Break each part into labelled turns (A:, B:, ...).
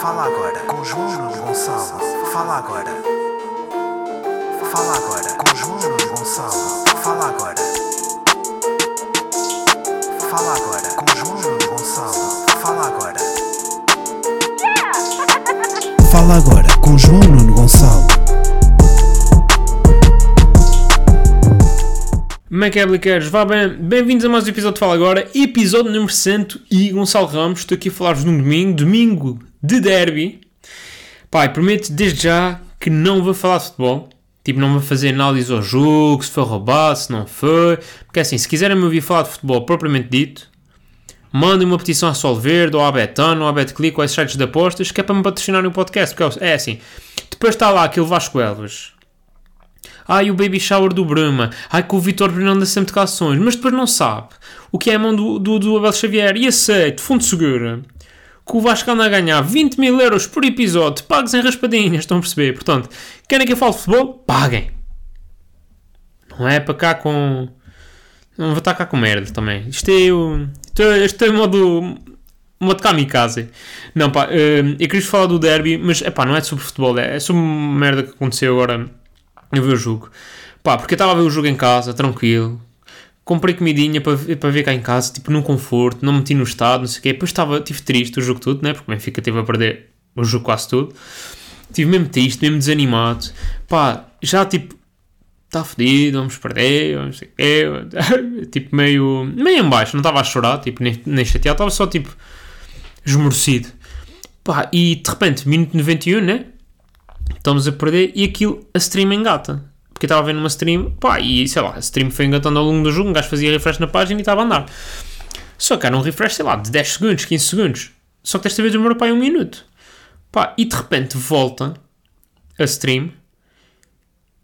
A: Fala agora com João Nuno Gonçalo. Fala agora. Fala agora com João Nuno Gonçalo. Fala agora. Fala agora com João Nuno Gonçalo. Fala agora. Fala agora com João Nuno Gonçalo.
B: Como é que é? Vá bem, bem-vindos a mais um episódio de Fala Agora, episódio número 100 e Gonçalo Ramos, estou aqui a falar-vos num domingo, domingo de derby. Pai, prometo desde já que não vou falar de futebol, tipo, não vou fazer análise ao jogo, se foi roubado, se não foi, porque assim, se quiserem me ouvir falar de futebol propriamente dito, mandem uma petição à Solverde, ou à Betano, ou à Betclick, ou a esses sites de apostas, que é para me patrocinarem o podcast, porque é assim, depois está lá aquele Vasco Elvas, Ai, o baby shower do Bruma. Ai, que o Vitor Bruno anda sempre de calções. Mas depois não sabe o que é a mão do, do, do Abel Xavier. E aceito, fundo seguro, que o Vasco anda a ganhar 20 mil euros por episódio. Pagos em raspadinhas, estão a perceber? Portanto, querem que eu fale de futebol? Paguem. Não é para cá com... Não vou estar cá com merda também. Isto é o... Isto é modo... Modo kamikaze. Não, pá, eu queria falar do derby, mas, é pá, não é sobre futebol, é sobre merda que aconteceu agora eu vi o jogo. Pá, porque eu estava a ver o jogo em casa, tranquilo. Comprei comidinha para, para ver cá em casa, tipo, num conforto, não meti no estado, não sei o quê. Depois estava, tive triste o jogo todo, né? Porque o Benfica teve a perder o jogo quase todo. Tive mesmo triste, mesmo desanimado. Pá, já tipo, está fedido, vamos perder, sei o tipo, meio, meio em baixo, não estava a chorar, tipo, nem, nem chateado, estava só tipo, esmorecido. Pá, e de repente, minuto 91, né? Estamos a perder e aquilo, a stream engata. Porque eu estava a ver numa stream, pá, e sei lá, a stream foi engatando ao longo do jogo, um gajo fazia refresh na página e estava a andar. Só que era um refresh, sei lá, de 10 segundos, 15 segundos. Só que desta vez demorou para um minuto. Pá, e de repente volta a stream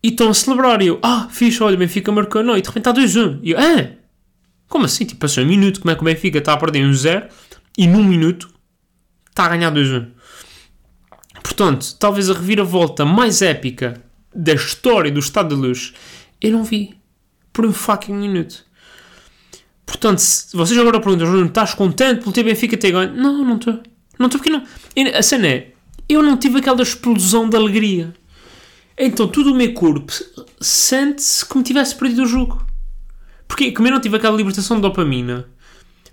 B: e estão a celebrar. E eu, ah, fixe, olha, o Benfica marcou, não, e de repente está 2-1. E eu, ah, como assim? Tipo, passou um minuto, como é que o Benfica está a perder um 0 e num minuto está a ganhar 2-1. Portanto, talvez a reviravolta mais épica da história do Estado de Luz eu não vi. Por um fucking minuto. Portanto, se vocês agora perguntam, Bruno, estás contente pelo teu Benfica ter ganho? Não, não estou. Não estou porque não. A cena é, eu não tive aquela explosão de alegria. Então, todo o meu corpo sente-se como tivesse perdido o jogo. Porque como eu não tive aquela libertação de dopamina,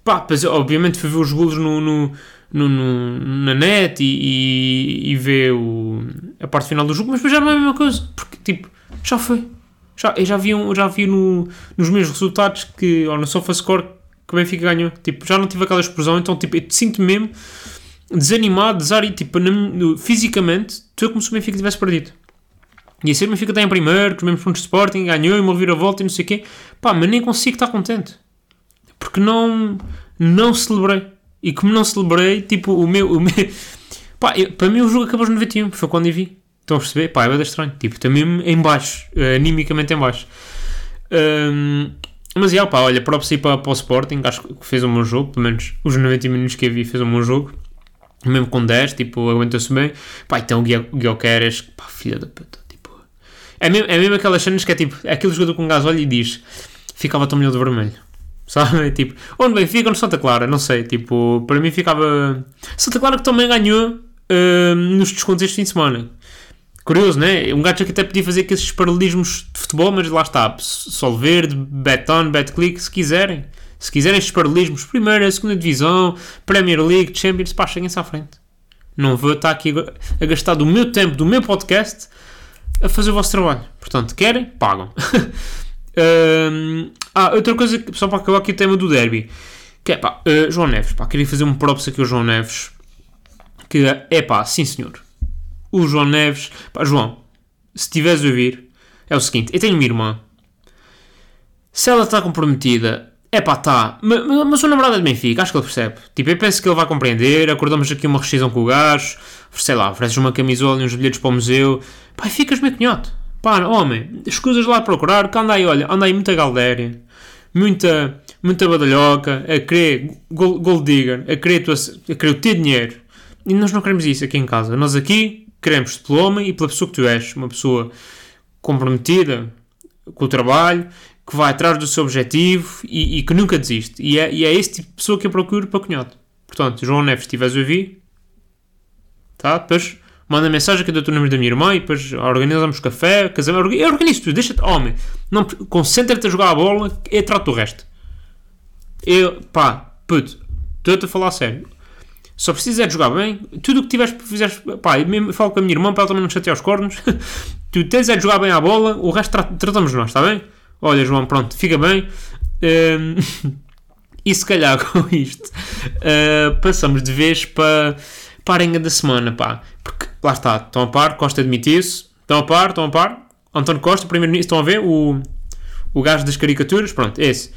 B: pá, pois, obviamente fui ver os golos no, no no, no, na net e, e, e vê o, a parte final do jogo, mas depois já não é a mesma coisa, porque tipo, já foi. Já, eu já vi, um, já vi no, nos meus resultados que, ou no SofaScore, que o Benfica ganhou. Tipo, já não tive aquela explosão, então tipo, eu sinto mesmo desanimado, desari, tipo, na, fisicamente, estou como se o Benfica tivesse perdido. E assim o Benfica está em primeiro, com os mesmos pontos de Sporting, ganhou e uma volta e não sei o quê. Pá, mas nem consigo estar contente. Porque não, não celebrei. E como não celebrei, tipo, o meu. O meu pá, eu, para mim o jogo acabou aos 91, foi quando eu vi. Estão a perceber? Pá, é bem estranho. Tipo, está mesmo em baixo, uh, animicamente em baixo. Um, mas, já, pá, olha, próprio para, para o Sporting, acho que fez um bom jogo, pelo menos os 90 minutos que eu vi, fez um bom jogo. Mesmo com 10, tipo, aguenta-se bem. Pá, então o Guilherme pá, filha da puta, tipo... É mesmo, é mesmo aquelas cenas que é tipo, é aquele jogador com gás olha e diz, ficava tão melhor de vermelho. Sabe? Tipo, onde Benfica ou no Santa Clara, não sei. Tipo, para mim ficava. Santa Clara que também ganhou uh, nos descontos este fim de semana. Curioso, né? Um gajo que até podia fazer aqueles paralelismos de futebol, mas lá está. Sol Verde, Beton, Betclick, se quiserem. Se quiserem estes paralelismos, primeira, segunda divisão, Premier League, Champions, pá, cheguem-se à frente. Não vou estar aqui a gastar do meu tempo, do meu podcast, a fazer o vosso trabalho. Portanto, querem? Pagam. ah, outra coisa, só para acabar aqui o tema do derby. Que é pá, uh, João Neves, pá, queria fazer um props aqui ao João Neves. Que é pá, sim senhor. O João Neves, pá, João, se estiveres a ouvir, é o seguinte: eu tenho uma irmã. Se ela está comprometida, é pá, tá. Mas, mas o namorado é de Benfica, acho que ele percebe. Tipo, eu penso que ele vai compreender. Acordamos aqui uma rescisão com o gajo, sei lá, ofereces uma camisola e uns bilhetes para o museu. Pá, ficas meio cunhote. Pá, homem, escusas lá procurar, que anda aí, olha, anda aí muita galdéria, muita, muita badalhoca, a querer gold, digger, a querer, tua, a querer o teu dinheiro. E nós não queremos isso aqui em casa. Nós aqui queremos pelo homem e pela pessoa que tu és. Uma pessoa comprometida com o trabalho, que vai atrás do seu objetivo e, e que nunca desiste. E é, e é esse tipo de pessoa que eu procuro para cunhado. Portanto, João Neves, se estiveres a ouvir, tá? Depois manda mensagem que eu dou o número da minha irmã e depois organizamos café, casamento, eu organizo tudo, deixa-te, homem, não, concentra-te a jogar a bola e trato o resto. Eu, pá, puto, estou-te a falar sério. Só precisas é de jogar bem, tudo o que tiveres, fizeres, pá, eu mesmo falo com a minha irmã para ela também não chatear os cornos, tu tens é de jogar bem a bola, o resto tra tratamos nós, está bem? Olha, João, pronto, fica bem. Um, e se calhar com isto uh, passamos de vez para, arenga da semana, pá. Porque lá está, estão a par, Costa admitiu-se, estão a par, estão a par. António Costa, primeiro-ministro, estão a ver? O, o gajo das caricaturas, pronto, esse.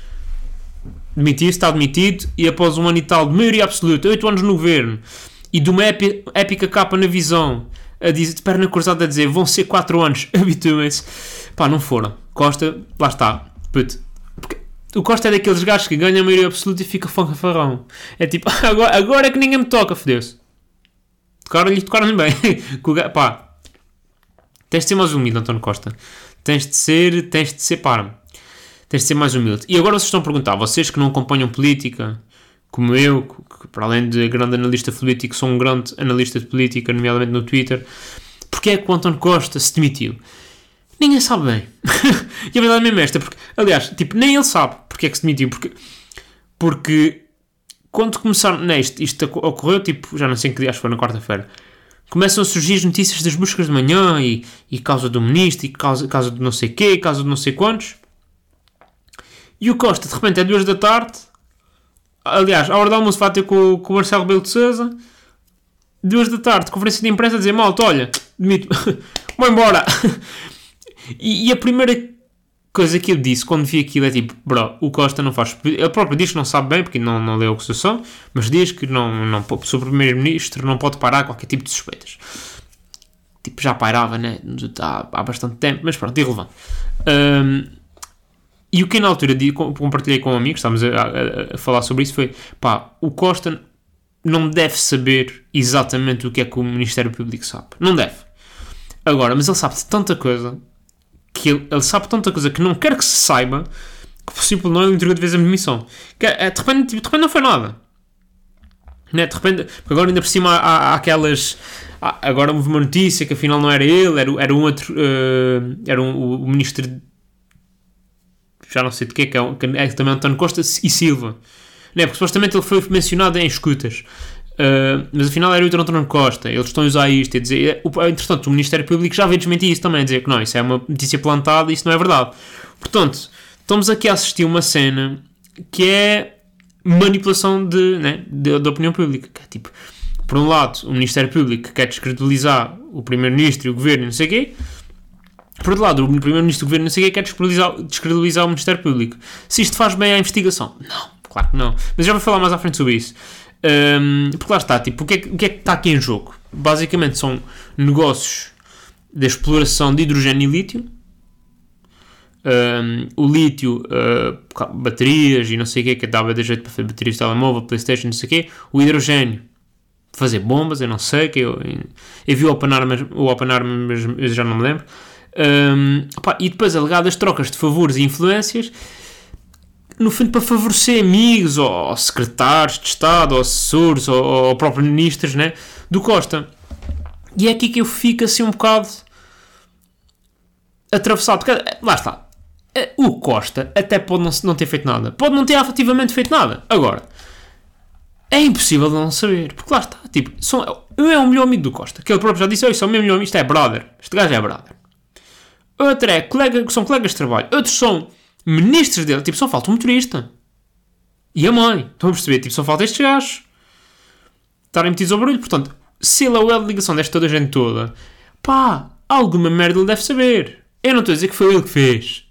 B: Demitiu-se, está demitido, e após um ano e tal de maioria absoluta, 8 anos no governo, e de uma épica capa na visão, a dizer, de perna cruzada a dizer, vão ser 4 anos, habituem-se. Pá, não foram. Costa, lá está, puto. Porque o Costa é daqueles gajos que ganha a maioria absoluta e fica fanfarrão. É tipo, agora, agora é que ninguém me toca, fodeu-se. Tocaram-lhe, tocaram-lhe bem. pá, tens de ser mais humilde, António Costa. Tens de ser, tens de ser, Tens de ser mais humilde. E agora vocês estão a perguntar, vocês que não acompanham política, como eu, que para além de grande analista político, sou um grande analista de política, nomeadamente no Twitter, porque é que o António Costa se demitiu? Ninguém sabe bem. e a verdade mesmo é esta, porque, aliás, tipo, nem ele sabe porque é que se demitiu, porque, porque quando começaram, neste, né, isto ocorreu, tipo, já não sei em que dia, acho que foi na quarta-feira, começam a surgir as notícias das buscas de manhã e, e causa do ministro, e causa, causa de não sei quê, causa de não sei quantos. E o Costa, de repente, é duas da tarde, aliás, a hora do almoço vai ter com, com o Marcelo Belo de Souza, duas da tarde, conferência de imprensa a dizer, malta, olha, demito, vou embora. E, e, a primeira coisa que eu disse quando vi aquilo é tipo, bro, o Costa não faz. Ele próprio diz que não sabe bem porque não, não leu a Constituição, mas diz que não, não, o Primeiro-Ministro não pode parar qualquer tipo de suspeitas. Tipo, já pairava, né? Há, há bastante tempo, mas pronto, irrelevante. Um, e o que na altura compartilhei com amigos, estávamos a, a, a, falar sobre isso, foi pá, o Costa não deve saber exatamente o que é que o Ministério Público sabe. Não deve. Agora, mas ele sabe de tanta coisa que ele, ele, sabe tanta coisa que não quer que se saiba que possível não ele entregou de vez a missão. Que, é, de, repente, de repente não foi nada. Né? De repente, agora ainda por cima há, há aquelas. Há, agora houve uma notícia que afinal não era ele, era, era um outro. Uh, era um, o, o, ministro. Já não sei de quê, que é, que é também António Costa e Silva. Né? Porque supostamente ele foi mencionado em escutas. Uh, mas afinal era o António Costa, eles estão a usar isto e dizer. O, entretanto, o Ministério Público já veio desmentir isso também, dizer que não, isso é uma notícia plantada e isso não é verdade. Portanto, estamos aqui a assistir uma cena que é manipulação de, né, de, de opinião pública. Que é tipo, por um lado, o Ministério Público quer descredibilizar o Primeiro-Ministro e o Governo não sei o quê. Por outro lado, o Primeiro-Ministro e o Governo não sei o quê quer descredibilizar, descredibilizar o Ministério Público. Se isto faz bem à investigação? Não, claro que não. Mas já vou falar mais à frente sobre isso. Um, porque lá está, tipo, o que, é, o que é que está aqui em jogo? Basicamente são negócios de exploração de hidrogênio e lítio. Um, o lítio, uh, baterias e não sei o que, que dava de jeito para fazer baterias de telemóvel, Playstation, não sei o que. O hidrogênio, fazer bombas, eu não sei, que eu, eu vi o Open o mas já não me lembro. Um, opa, e depois alegadas trocas de favores e influências no fundo, para favorecer amigos, ou, secretários de Estado, ou assessores, ou, ou próprios ministros, né? Do Costa. E é aqui que eu fico assim um bocado atravessado. Porque, lá está. O Costa até pode não, não ter feito nada. Pode não ter efetivamente feito nada. Agora, é impossível não saber. Porque lá está. Tipo, são, é o melhor amigo do Costa. Que ele próprio já disse: Oi, sou o meu melhor amigo. Isto é brother. Este gajo é brother. Outro é colega, são colegas de trabalho. Outros são ministros dele, tipo, só falta um motorista. E a mãe. Estão a perceber? Tipo, só falta estes gajos. Estarem metidos ao barulho. Portanto, se ele é o L de ligação desta toda a gente toda, pá, alguma merda ele deve saber. Eu não estou a dizer que foi ele que fez.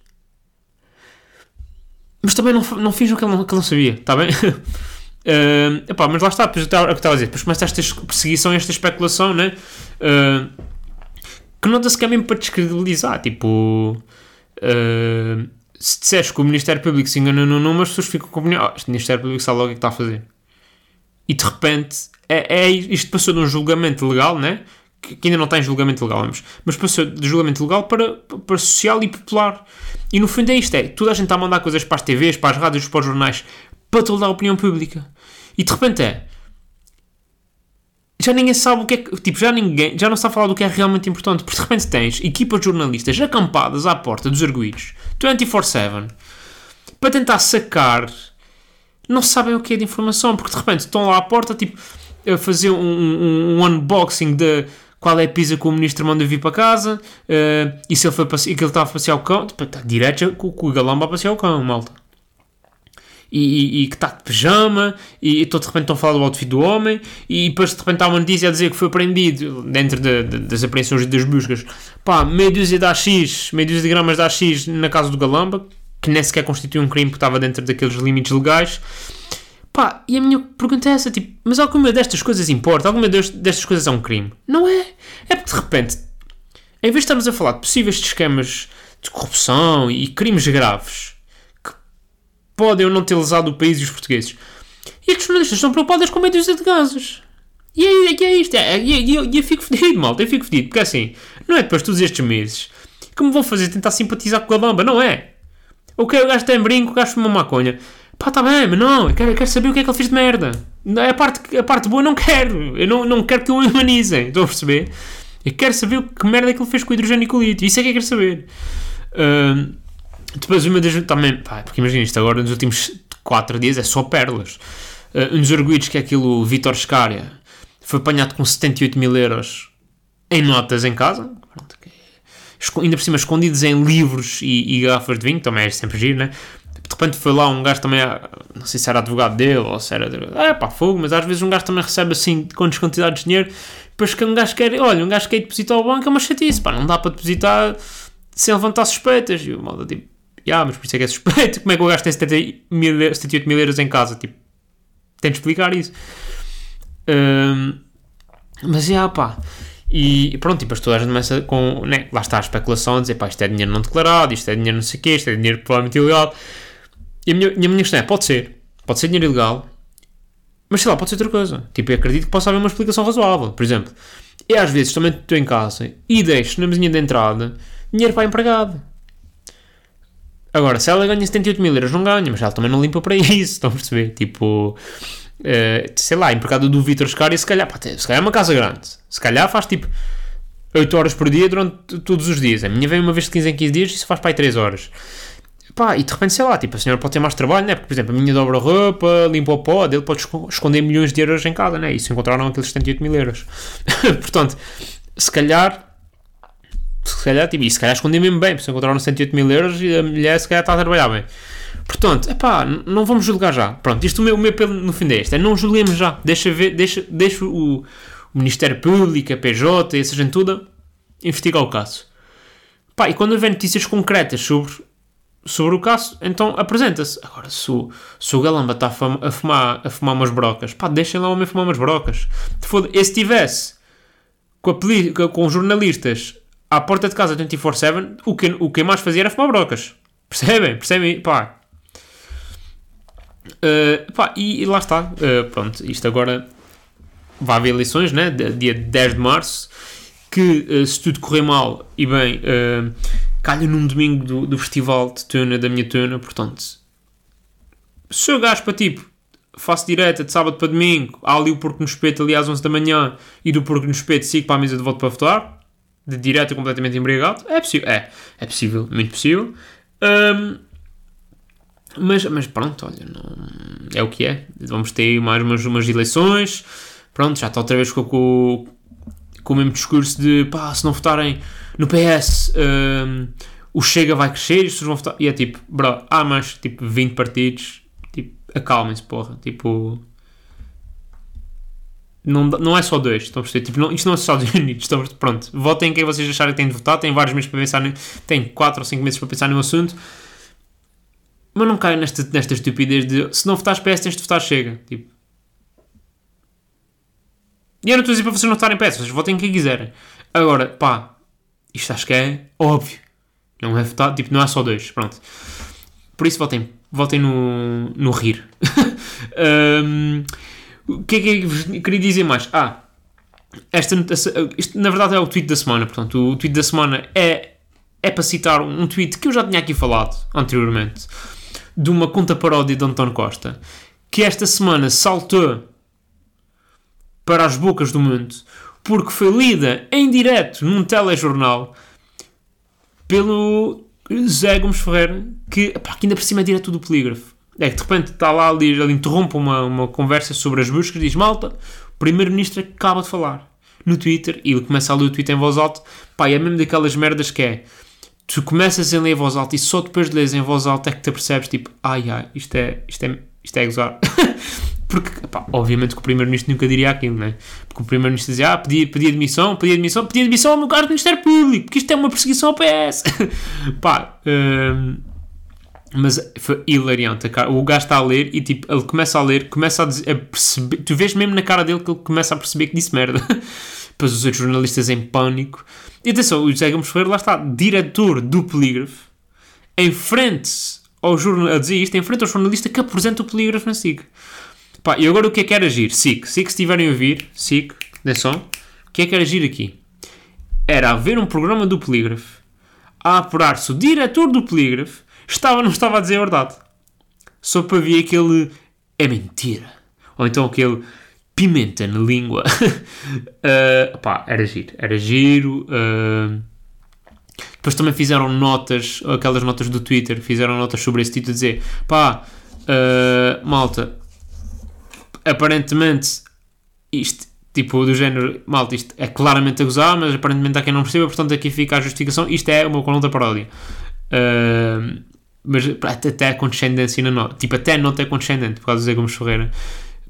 B: Mas também não, não fiz o que ele não, que não sabia, está bem? uh, epá, mas lá está, depois eu estava a dizer, depois começa esta perseguição, esta especulação, né? Uh, que nota-se que é mesmo para descredibilizar, tipo... Uh, se disseres que o Ministério Público se enganou no número, as pessoas ficam com opinião, oh, este Ministério Público sabe logo o que está a fazer. E de repente, é, é, isto passou de um julgamento legal, né? Que, que ainda não está em julgamento legal, mas passou de julgamento legal para, para social e popular. E no fundo é isto: é toda a gente está a mandar coisas para as TVs, para as rádios, para os jornais, para toda a opinião pública. E de repente é. Já ninguém sabe o que é. Tipo, já ninguém. Já não está a falar do que é realmente importante. Porque de repente tens equipas de jornalistas acampadas à porta dos arguídos 24-7 para tentar sacar. Não sabem o que é de informação. Porque de repente estão lá à porta, tipo, a fazer um, um, um unboxing de qual é a pizza que o ministro manda vir para casa uh, e se ele foi e que ele estava a passear o cão. Tipo, está direto com, o galão para passear o cão, malta e, e, e que está de pijama, e, e de repente estão a falar do outfit do homem, e depois de repente há uma notícia a dizer que foi apreendido, dentro de, de, das apreensões e das buscas, pá, meia dúzia de AX, meia dúzia de gramas de AX na casa do Galamba, que nem sequer constitui um crime porque estava dentro daqueles limites legais. Pá, e a minha pergunta é essa, tipo, mas alguma destas coisas importa? Alguma destas coisas é um crime? Não é. É porque de repente, em vez de estarmos a falar de possíveis esquemas de corrupção e crimes graves, podem ou não ter lesado o país e os portugueses. E os jornalistas estão preocupados com médios de gases. E é, é, é isto. É, e é, eu fico fedido, malta. Eu fico fedido. Porque assim, não é depois de todos estes meses que me vão fazer tentar simpatizar com a bamba. Não é. Ok, o gajo tem brinco, o gajo fuma maconha. Pá, tá bem, mas não. Eu quero, eu quero saber o que é que ele fez de merda. A parte, a parte boa não quero. Eu não, não quero que o humanizem. Estão a perceber? Eu quero saber que merda é que ele fez com o hidrogênio e com o lítio. Isso é que eu quero saber. Uh, depois, uma das. Também, pá, porque imagina isto agora, nos últimos 4 dias é só pérolas. Uh, um dos arguídos que é aquilo, Vitor Scária, foi apanhado com 78 mil euros em notas em casa. Pronto, é, ainda por cima, escondidos em livros e, e garrafas de vinho, também é sempre giro, né? De repente foi lá um gajo também, não sei se era advogado dele ou se era. É pá, fogo, mas às vezes um gajo também recebe assim quantas quantidades de dinheiro. Depois que um gajo quer, olha, um gajo quer depositar ao banco é uma chatice, pá, não dá para depositar sem levantar suspeitas. E o malda tipo, ah, mas por isso é que é suspeito. Como é que o gajo tem 70 mil, 78 mil euros em casa? Tipo, tem de explicar isso. Um, mas, já, pá. E pronto, tipo, as toda a gente começa com. Né, lá está a especulação a dizer, pá, isto é dinheiro não declarado, isto é dinheiro não sei o quê, isto é dinheiro provavelmente ilegal. E a minha, a minha questão é: pode ser, pode ser dinheiro ilegal, mas sei lá, pode ser outra coisa. Tipo, eu acredito que possa haver uma explicação razoável. Por exemplo, eu às vezes também estou em casa e deixo na mesinha de entrada dinheiro para empregado. Agora, se ela ganha 78 mil euros, não ganha, mas ela também não limpa para isso, estão a perceber? Tipo, uh, sei lá, empregado do Vitor Scari, se calhar, pá, se calhar é uma casa grande, se calhar faz tipo 8 horas por dia durante todos os dias. A minha vem uma vez de 15 em 15 dias e isso faz para aí 3 horas. Pá, e de repente, sei lá, tipo, a senhora pode ter mais trabalho, né? Porque, por exemplo, a minha dobra roupa, limpa o pó, dele pode esconder milhões de euros em casa, né? E se encontraram aqueles 78 mil euros. Portanto, se calhar se calhar, tipo, e se calhar escondi mesmo bem, porque encontraram 108 mil euros e a mulher se calhar está a trabalhar bem. Portanto, é pá, não vamos julgar já. Pronto, isto o meu, o meu pelo no fim deste é não julguemos já. Deixa, ver, deixa, deixa o, o Ministério Público, a PJ essa gente toda investigar o caso. Pá, e quando houver notícias concretas sobre, sobre o caso, então apresenta-se. Agora, se o, se o Galamba está a, fumar, a, fumar, a fumar umas brocas, pá, deixem lá o homem fumar umas brocas. E se tivesse com, a, com jornalistas à porta de casa 24-7, o que, o que mais fazia era fumar brocas. Percebem? Percebem? Pá. Uh, pá, e, e, lá está. Uh, pronto, isto agora vai haver eleições, né? Dia 10 de março. Que uh, se tudo correr mal e bem, uh, calha num domingo do, do festival de tuna da minha tuna. Portanto, se eu gasto para tipo, faço direta de sábado para domingo, há ali o porco no espeto ali às 11 da manhã e do porco no espeto sigo para a mesa de volta para votar de direto completamente embriagado? É possível, é, é possível, muito possível. Um, mas, mas pronto, olha, não, é o que é. Vamos ter mais umas, umas eleições. Pronto, já está outra vez com, com, com o mesmo discurso de pá, se não votarem no PS, um, o Chega vai crescer e as pessoas vão votar. E é tipo, bro, há mais tipo 20 partidos, tipo, acalmem-se, porra. Tipo, não, não é só dois, estão a perceber? Tipo, não, isto não é só Estados Unidos, estão Pronto, votem quem vocês acharem que têm de votar, têm vários meses para pensar, têm 4 ou 5 meses para pensar no assunto, mas não caiam nesta, nesta estupidez de se não votares PS tens de votar Chega. Tipo. E eu não estou a dizer para vocês não votarem PS, vocês votem quem quiserem. Agora, pá, isto acho que é óbvio. Não é votar, tipo, não é só dois, pronto. Por isso votem, votem no, no rir. um, O que é que eu queria dizer mais? Ah, esta, isto na verdade é o tweet da semana. Portanto, o tweet da semana é, é para citar um tweet que eu já tinha aqui falado anteriormente, de uma conta paródia de António Costa, que esta semana saltou para as bocas do mundo, porque foi lida em direto num telejornal pelo Zé Gomes Ferreira, que, que ainda por cima é direto do polígrafo. É que de repente está lá, ali, ele interrompe uma, uma conversa sobre as buscas e diz: Malta, o Primeiro-Ministro acaba de falar no Twitter e ele começa a ler o Twitter em voz alta. Pá, é mesmo daquelas merdas que é. Tu começas a ler em voz alta e só depois de ler em voz alta é que te apercebes, tipo, ai ai, isto é, isto é, isto é gozar. Porque, pá, obviamente que o Primeiro-Ministro nunca diria aquilo, né? Porque o Primeiro-Ministro dizia, ah, pedi, pedi admissão, pedi admissão, pedi admissão ao meu cargo do Ministério Público, porque isto é uma perseguição ao PS. pá, hum, mas foi hilariante. O gajo está a ler e tipo, ele começa a ler, começa a, dizer, a perceber. Tu vês mesmo na cara dele que ele começa a perceber que disse merda. Depois os outros jornalistas em pânico. E atenção, o José Gomes Ferreira lá está, diretor do Polígrafo, em frente ao jornal, a dizer isto, em frente ao jornalista que apresenta o Polígrafo na SIC. Pá, e agora o que é que era agir? SIC, SIC, se estiverem a ouvir, SIC, atenção, o que é que era agir aqui? Era haver um programa do Polígrafo a apurar se o diretor do Polígrafo estava não estava a dizer a verdade. Só para ver aquele é mentira. Ou então aquele pimenta na língua. uh, pá, era giro. Era giro. Uh, depois também fizeram notas, aquelas notas do Twitter, fizeram notas sobre esse título, dizer pá, uh, malta, aparentemente isto, tipo, do género, malta, isto é claramente a gozar, mas aparentemente há quem não perceba, portanto aqui fica a justificação, isto é uma coluna da paródia. Uh, mas até a condescendência nota, tipo, até nota é condescendente, por causa de Zé Gomes Ferreira.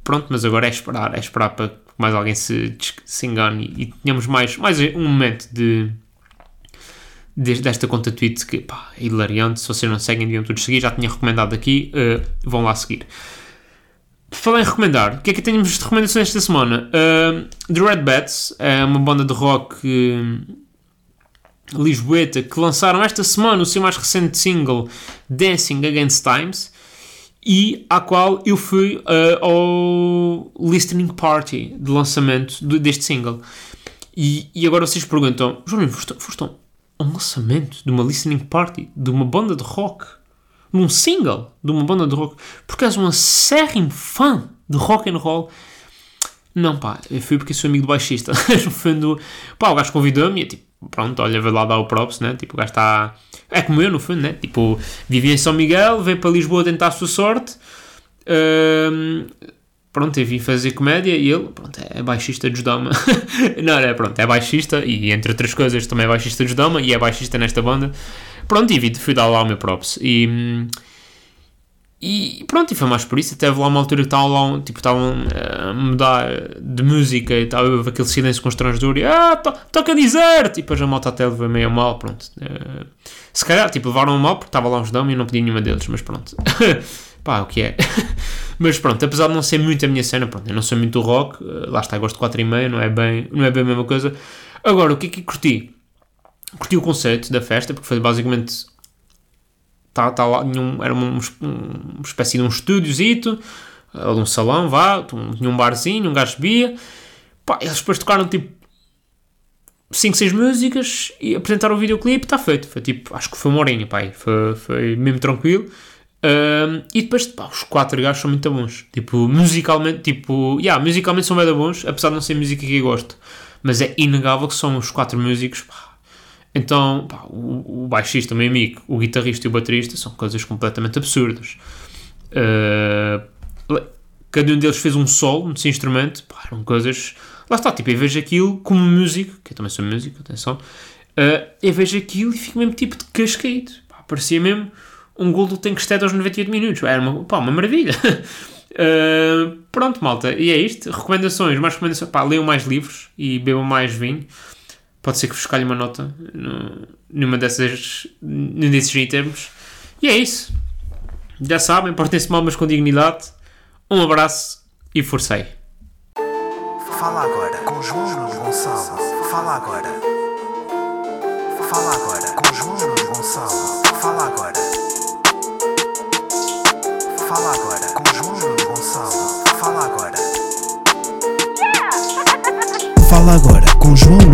B: Pronto, mas agora é esperar, é esperar para que mais alguém se, se engane e, tenhamos mais, mais um momento de, de desta conta tweet que pá, é hilariante. Se vocês não seguem, deviam todos seguir. Já tinha recomendado aqui, uh, vão lá seguir. Falar em recomendar, o que é que temos de recomendações esta semana? Uh, The Red Bats é uma banda de rock uh, lisboeta que lançaram esta semana o seu mais recente single Dancing Against Times e à qual eu fui uh, ao listening party de lançamento de, deste single. E, e, agora vocês perguntam, João, foste, foste a um lançamento de uma listening party de uma banda de rock? Num single de uma banda de rock? Porque és um acérrimo fã de rock and roll? Não, pá, eu fui porque sou amigo do baixista. no fundo, pá, o gajo convidou-me e tipo, pronto, olha, vai lá dar o props, né? Tipo, o gajo está. É como eu, no fundo, né? Tipo, vivia em São Miguel, veio para Lisboa tentar a sua sorte. Um, pronto, eu vim fazer comédia e ele, pronto, é baixista de Judama. não, é, pronto, é baixista e, entre outras coisas, também é baixista de Judama e é baixista nesta banda. Pronto, e fui dar lá o meu props. E. Hum, e pronto, e foi mais por isso. Até lá uma altura que estavam lá, tipo, estavam eh, a mudar de música e estava aquele silêncio constrangedor e ah, to, toca dizer! E depois a moto até levou meio mal, pronto. Uh, se calhar, tipo, levaram mal porque estava lá uns dão e não podia nenhuma deles, mas pronto. Pá, o que é? mas pronto, apesar de não ser muito a minha cena, pronto, eu não sou muito rock, uh, lá está, eu gosto de 4 e meia, não é bem, não é bem a mesma coisa. Agora, o que é que curti? Curti o conceito da festa, porque foi basicamente tá, tá lá, um, era uma, uma espécie de um estúdiozito, ou de um salão, vá, tinha um barzinho, um gajo bebia. Pá, eles depois tocaram tipo 5, 6 músicas e apresentaram o videoclipe, está feito. Foi tipo, acho que foi uma horinha, pá, foi, foi mesmo tranquilo. Um, e depois, pá, os quatro gajos são muito bons. Tipo, musicalmente, tipo, yeah, musicalmente são bem bons, apesar de não ser música que eu gosto. Mas é inegável que são os quatro músicos, pá, então, pá, o, o, baixista, o meu amigo, o guitarrista e o baterista são coisas completamente absurdas. Uh, cada um deles fez um solo nesse instrumento, pá, eram coisas. Lá está, tipo, eu vejo aquilo como músico, que eu também sou músico, atenção. Uh, eu vejo aquilo e fico mesmo tipo de cascaído. Pá, parecia mesmo um gol do Tankstead aos 98 minutos. Era uma, pá, uma maravilha. Uh, pronto, malta, e é isto. Recomendações, mais recomendações. Pá, leiam mais livros e bebam mais vinho. Pode ser que vos calhe uma nota no, numa dessas, num desses itens. E é isso. Já sabem, portem-se mal, mas com dignidade. Um abraço e forcei.
A: Fala agora com João Gonçalo. Fala agora. Fala agora com João Gonçalo. Fala agora. Fala agora com João Gonçalo. Fala agora. Fala agora com João.